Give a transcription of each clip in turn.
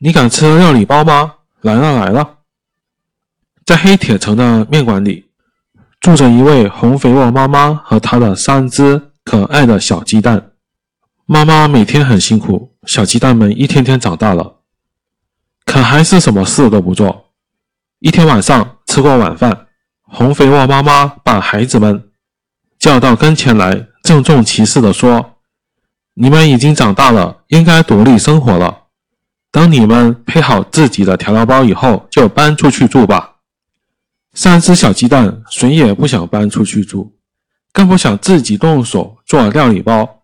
你敢吃料理包吗？来了来了！在黑铁城的面馆里，住着一位红肥沃妈妈和她的三只可爱的小鸡蛋。妈妈每天很辛苦，小鸡蛋们一天天长大了，可还是什么事都不做。一天晚上吃过晚饭，红肥沃妈妈把孩子们叫到跟前来，郑重其事地说：“你们已经长大了，应该独立生活了。”等你们配好自己的调料包以后，就搬出去住吧。三只小鸡蛋谁也不想搬出去住，更不想自己动手做料理包，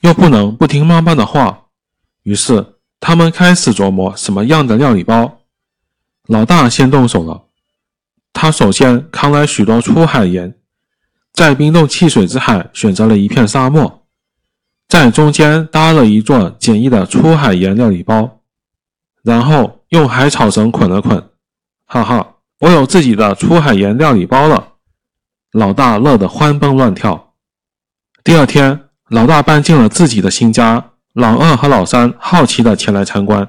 又不能不听妈妈的话。于是他们开始琢磨什么样的料理包。老大先动手了，他首先扛来许多粗海盐，在冰冻汽水之海选择了一片沙漠，在中间搭了一座简易的粗海盐料理包。然后用海草绳捆了捆，哈哈，我有自己的出海盐料理包了！老大乐得欢蹦乱跳。第二天，老大搬进了自己的新家，老二和老三好奇地前来参观。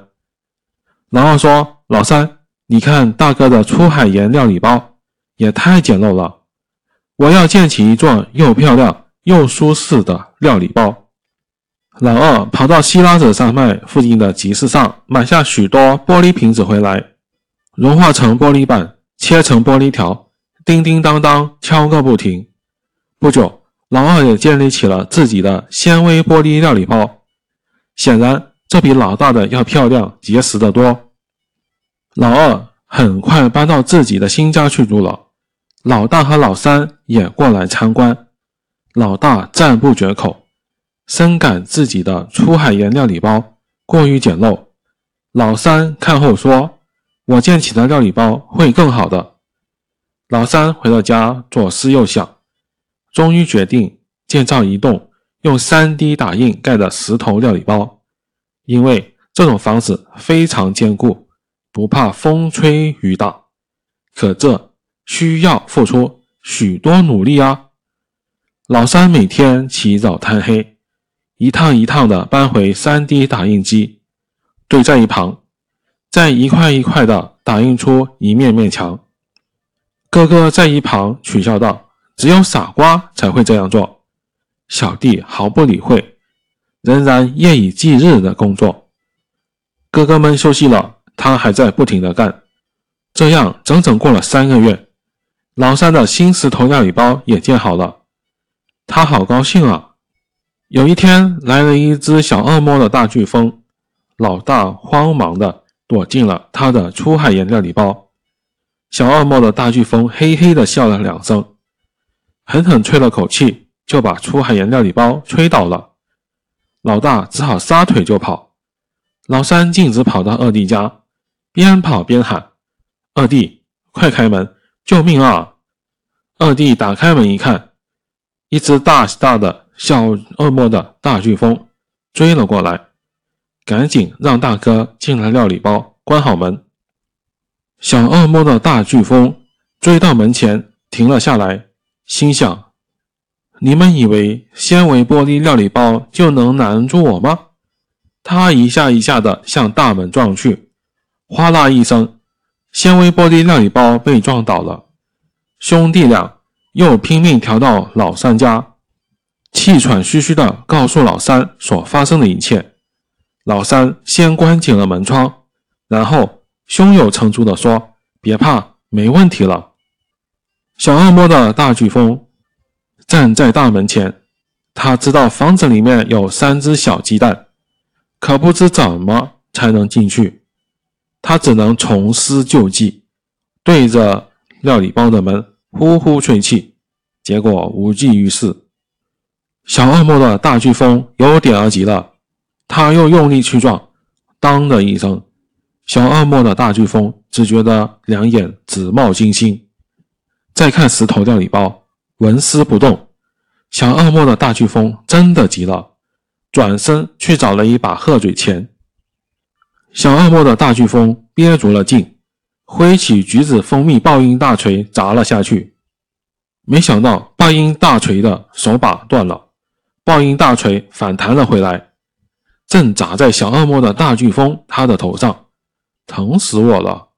老二说：“老三，你看大哥的出海盐料理包，也太简陋了！我要建起一座又漂亮又舒适的料理包。”老二跑到希拉者山脉附近的集市上，买下许多玻璃瓶子回来，融化成玻璃板，切成玻璃条，叮叮当当敲个不停。不久，老二也建立起了自己的纤维玻璃料理包，显然这比老大的要漂亮、结实得多。老二很快搬到自己的新家去住了，老大和老三也过来参观，老大赞不绝口。深感自己的出海盐料理包过于简陋，老三看后说：“我建起的料理包会更好的。”老三回到家，左思右想，终于决定建造一栋用 3D 打印盖的石头料理包，因为这种房子非常坚固，不怕风吹雨打。可这需要付出许多努力啊！老三每天起早贪黑。一趟一趟的搬回 3D 打印机，堆在一旁，再一块一块的打印出一面面墙。哥哥在一旁取笑道：“只有傻瓜才会这样做。”小弟毫不理会，仍然夜以继日的工作。哥哥们休息了，他还在不停的干。这样整整过了三个月，老三的新石头料理包也建好了，他好高兴啊！有一天，来了一只小恶魔的大飓风，老大慌忙的躲进了他的出海盐料理包。小恶魔的大飓风嘿嘿的笑了两声，狠狠吹了口气，就把出海盐料理包吹倒了。老大只好撒腿就跑。老三径直跑到二弟家，边跑边喊：“二弟，快开门，救命啊！”二弟打开门一看，一只大大的。小恶魔的大飓风追了过来，赶紧让大哥进来料理包，关好门。小恶魔的大飓风追到门前停了下来，心想：你们以为纤维玻璃料理包就能难住我吗？他一下一下的向大门撞去，哗啦一声，纤维玻璃料理包被撞倒了。兄弟俩又拼命逃到老三家。气喘吁吁地告诉老三所发生的一切。老三先关紧了门窗，然后胸有成竹地说：“别怕，没问题了。”小恶魔的大飓风站在大门前，他知道房子里面有三只小鸡蛋，可不知怎么才能进去。他只能重施旧技，对着料理包的门呼呼吹气，结果无济于事。小恶魔的大飓风有点儿急了，他又用力去撞，当的一声，小恶魔的大飓风只觉得两眼直冒金星。再看石头料理包，纹丝不动。小恶魔的大飓风真的急了，转身去找了一把鹤嘴钳。小恶魔的大飓风憋足了劲，挥起橘子蜂蜜爆音大锤砸了下去，没想到爆音大锤的手把断了。爆音大锤反弹了回来，正砸在小恶魔的大飓风他的头上，疼死我了！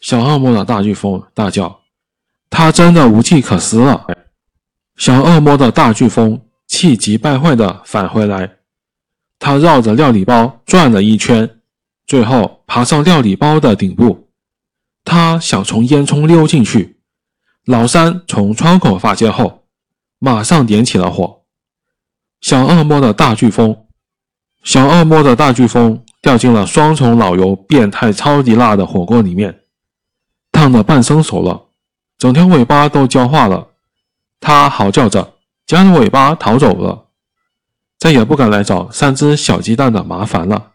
小恶魔的大飓风大叫：“他真的无计可施了！”小恶魔的大飓风气急败坏地返回来，他绕着料理包转了一圈，最后爬上料理包的顶部。他想从烟囱溜进去。老三从窗口发现后，马上点起了火。小恶魔的大飓风，小恶魔的大飓风掉进了双重老油变态超级辣的火锅里面，烫得半生熟了，整条尾巴都焦化了。它嚎叫着，夹着尾巴逃走了，再也不敢来找三只小鸡蛋的麻烦了。